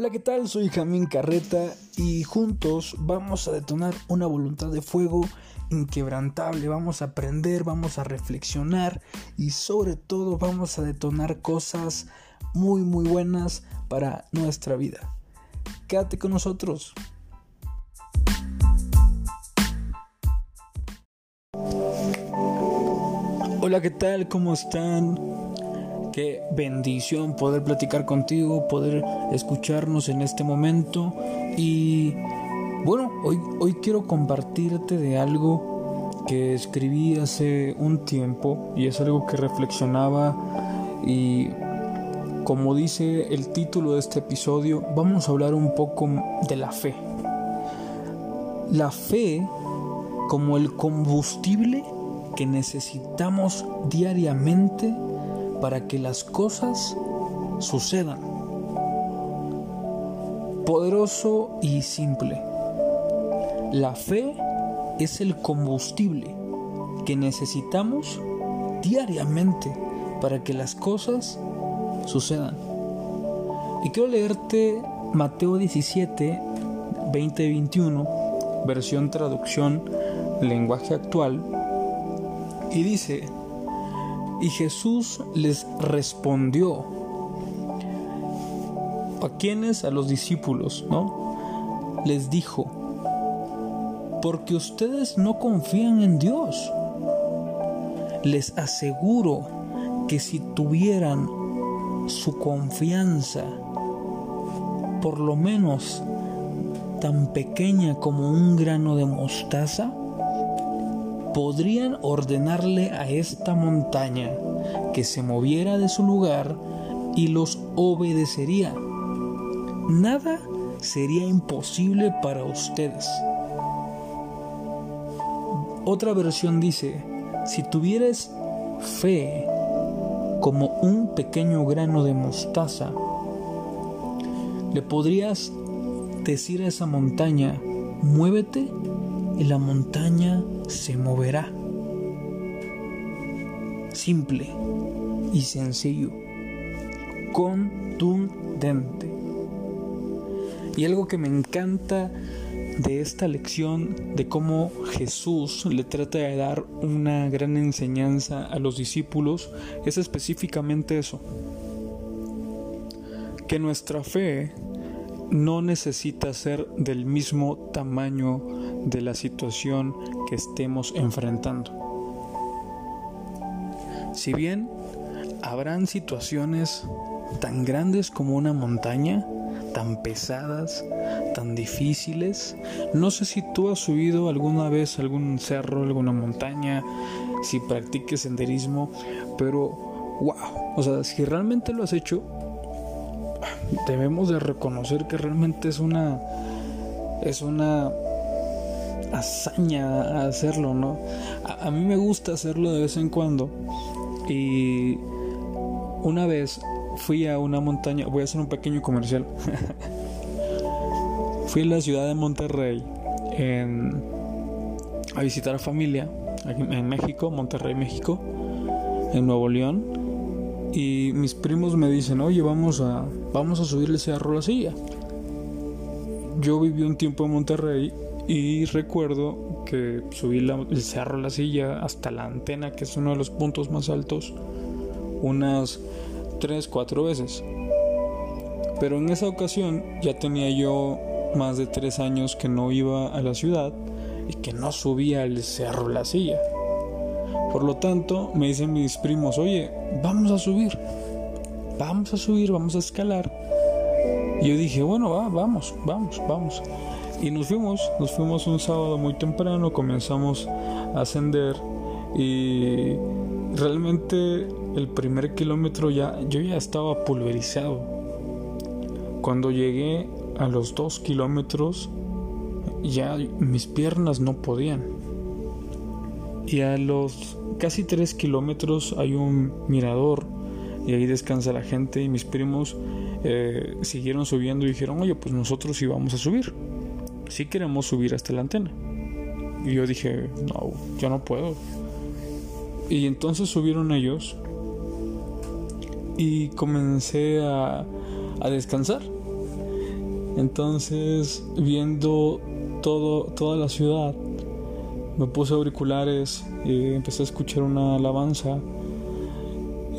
Hola, ¿qué tal? Soy Jamín Carreta y juntos vamos a detonar una voluntad de fuego inquebrantable. Vamos a aprender, vamos a reflexionar y sobre todo vamos a detonar cosas muy muy buenas para nuestra vida. Quédate con nosotros. Hola, ¿qué tal? ¿Cómo están? Qué bendición poder platicar contigo, poder escucharnos en este momento. Y bueno, hoy, hoy quiero compartirte de algo que escribí hace un tiempo y es algo que reflexionaba y como dice el título de este episodio, vamos a hablar un poco de la fe. La fe como el combustible que necesitamos diariamente para que las cosas sucedan. Poderoso y simple. La fe es el combustible que necesitamos diariamente para que las cosas sucedan. Y quiero leerte Mateo 17, 20 21, versión traducción lenguaje actual, y dice, y Jesús les respondió. ¿A quiénes? A los discípulos, ¿no? Les dijo, porque ustedes no confían en Dios. Les aseguro que si tuvieran su confianza, por lo menos tan pequeña como un grano de mostaza, podrían ordenarle a esta montaña que se moviera de su lugar y los obedecería. Nada sería imposible para ustedes. Otra versión dice, si tuvieras fe como un pequeño grano de mostaza, le podrías decir a esa montaña, muévete y la montaña se moverá. Simple y sencillo, contundente. Y algo que me encanta de esta lección de cómo Jesús le trata de dar una gran enseñanza a los discípulos es específicamente eso. Que nuestra fe no necesita ser del mismo tamaño de la situación que estemos enfrentando. Si bien habrán situaciones tan grandes como una montaña, tan pesadas, tan difíciles, no sé si tú has subido alguna vez algún cerro, alguna montaña, si practiques senderismo, pero wow, o sea, si realmente lo has hecho, debemos de reconocer que realmente es una es una hazaña hacerlo, ¿no? A, mí me gusta hacerlo de vez en cuando y una vez fui a una montaña, voy a hacer un pequeño comercial. fui a la ciudad de Monterrey a visitar a familia aquí en México, Monterrey, México, en Nuevo León y mis primos me dicen, oye, vamos a, vamos a subirle ese cerro a la silla. Yo viví un tiempo en Monterrey y recuerdo que subí el cerro la silla hasta la antena, que es uno de los puntos más altos, unas 3, 4 veces. Pero en esa ocasión ya tenía yo más de 3 años que no iba a la ciudad y que no subía el cerro la silla. Por lo tanto, me dicen mis primos, oye, vamos a subir, vamos a subir, vamos a escalar. Y yo dije, bueno, va, vamos, vamos, vamos. Y nos fuimos, nos fuimos un sábado muy temprano, comenzamos a ascender y realmente el primer kilómetro ya, yo ya estaba pulverizado. Cuando llegué a los dos kilómetros, ya mis piernas no podían y a los casi 3 kilómetros hay un mirador y ahí descansa la gente y mis primos eh, siguieron subiendo y dijeron, oye, pues nosotros íbamos a subir, si queremos subir hasta la antena. Y yo dije, no, yo no puedo. Y entonces subieron ellos y comencé a, a descansar. Entonces, viendo todo, toda la ciudad, me puse auriculares y empecé a escuchar una alabanza.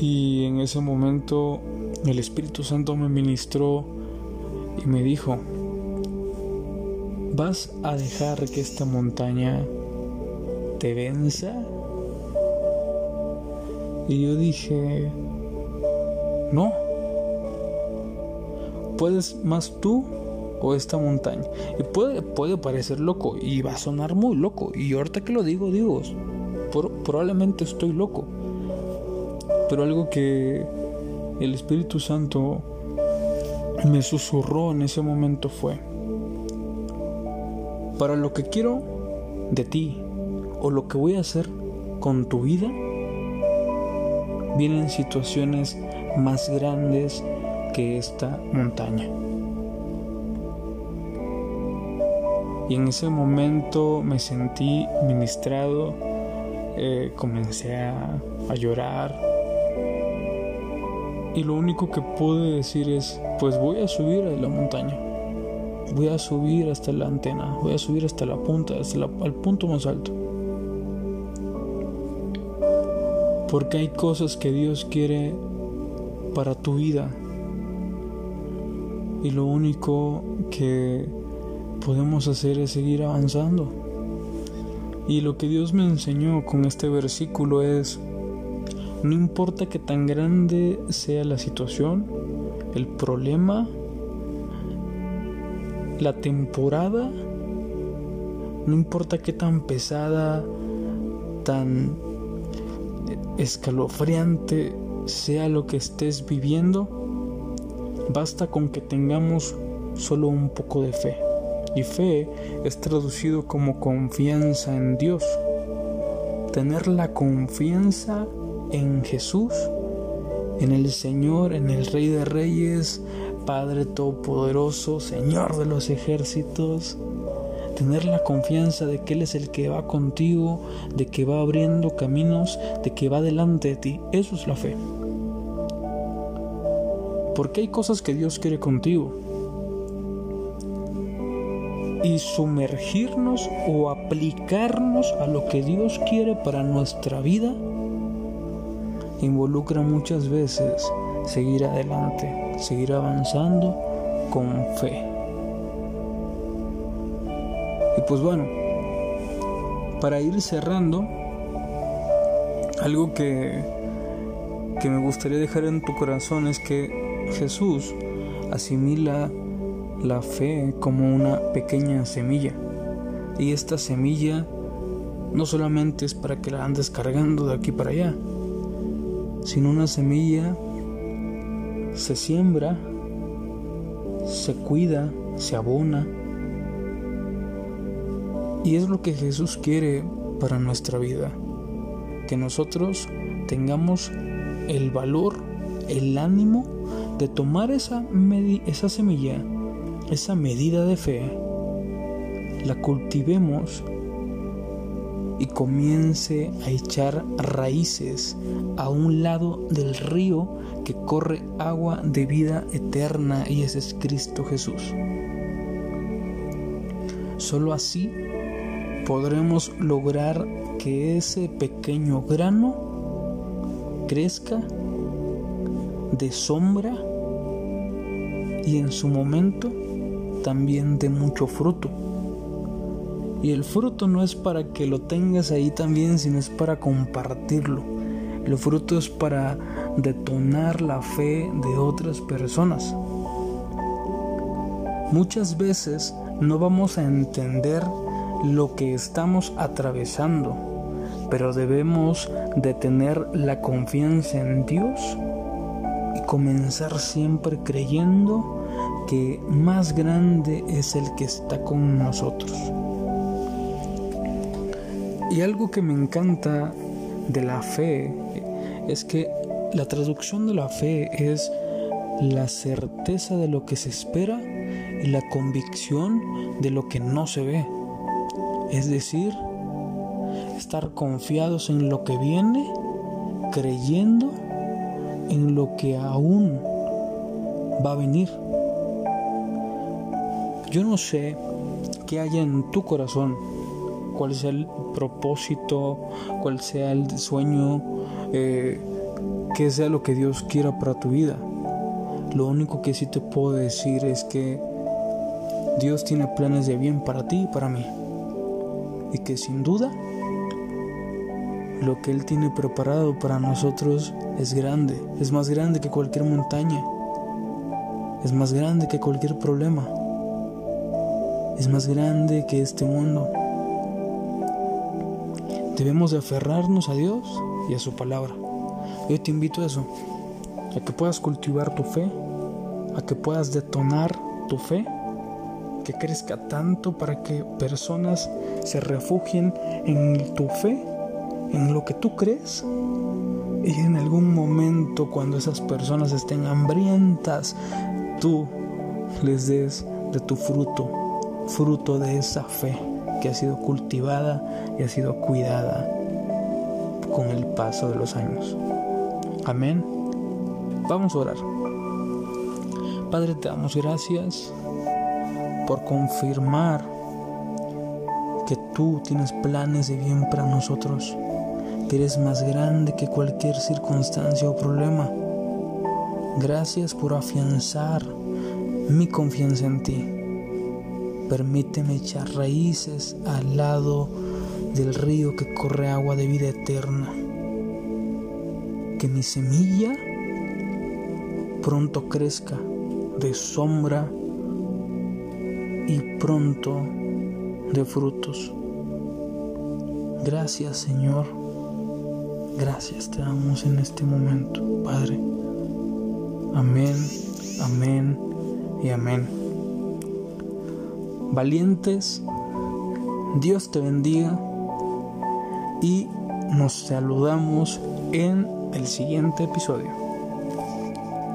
Y en ese momento el Espíritu Santo me ministró y me dijo, ¿vas a dejar que esta montaña te venza? Y yo dije, no, puedes más tú o esta montaña. Y puede, puede parecer loco y va a sonar muy loco. Y ahorita que lo digo, digo, probablemente estoy loco. Pero algo que el Espíritu Santo me susurró en ese momento fue, para lo que quiero de ti o lo que voy a hacer con tu vida, vienen situaciones más grandes que esta montaña. Y en ese momento me sentí ministrado, eh, comencé a, a llorar. Y lo único que pude decir es, pues voy a subir a la montaña. Voy a subir hasta la antena, voy a subir hasta la punta, hasta el punto más alto. Porque hay cosas que Dios quiere para tu vida. Y lo único que podemos hacer es seguir avanzando. Y lo que Dios me enseñó con este versículo es, no importa que tan grande sea la situación, el problema, la temporada, no importa qué tan pesada, tan escalofriante sea lo que estés viviendo, basta con que tengamos solo un poco de fe y fe es traducido como confianza en Dios. Tener la confianza en Jesús, en el Señor, en el Rey de Reyes, Padre Todopoderoso, Señor de los ejércitos. Tener la confianza de que Él es el que va contigo, de que va abriendo caminos, de que va delante de ti. Eso es la fe. Porque hay cosas que Dios quiere contigo y sumergirnos o aplicarnos a lo que Dios quiere para nuestra vida involucra muchas veces seguir adelante, seguir avanzando con fe. Y pues bueno, para ir cerrando, algo que, que me gustaría dejar en tu corazón es que Jesús asimila la fe como una pequeña semilla. Y esta semilla no solamente es para que la andes cargando de aquí para allá, sino una semilla se siembra, se cuida, se abona. Y es lo que Jesús quiere para nuestra vida, que nosotros tengamos el valor, el ánimo de tomar esa, esa semilla esa medida de fe la cultivemos y comience a echar raíces a un lado del río que corre agua de vida eterna y ese es Cristo Jesús. Solo así podremos lograr que ese pequeño grano crezca de sombra y en su momento también de mucho fruto. Y el fruto no es para que lo tengas ahí también, sino es para compartirlo. El fruto es para detonar la fe de otras personas. Muchas veces no vamos a entender lo que estamos atravesando, pero debemos de tener la confianza en Dios y comenzar siempre creyendo que más grande es el que está con nosotros. Y algo que me encanta de la fe es que la traducción de la fe es la certeza de lo que se espera y la convicción de lo que no se ve. Es decir, estar confiados en lo que viene, creyendo en lo que aún va a venir. Yo no sé qué haya en tu corazón, cuál sea el propósito, cuál sea el sueño, eh, qué sea lo que Dios quiera para tu vida. Lo único que sí te puedo decir es que Dios tiene planes de bien para ti y para mí. Y que sin duda lo que Él tiene preparado para nosotros es grande, es más grande que cualquier montaña, es más grande que cualquier problema, es más grande que este mundo. Debemos de aferrarnos a Dios y a su palabra. Yo te invito a eso, a que puedas cultivar tu fe, a que puedas detonar tu fe, que crezca tanto para que personas se refugien en tu fe, en lo que tú crees. Y en algún momento cuando esas personas estén hambrientas, tú les des de tu fruto, fruto de esa fe que ha sido cultivada y ha sido cuidada con el paso de los años. Amén. Vamos a orar. Padre, te damos gracias por confirmar que tú tienes planes de bien para nosotros, que eres más grande que cualquier circunstancia o problema. Gracias por afianzar mi confianza en ti. Permíteme echar raíces al lado del río que corre agua de vida eterna que mi semilla pronto crezca de sombra y pronto de frutos. Gracias Señor, gracias te damos en este momento, Padre. Amén, amén y amén. Valientes, Dios te bendiga y nos saludamos en el siguiente episodio.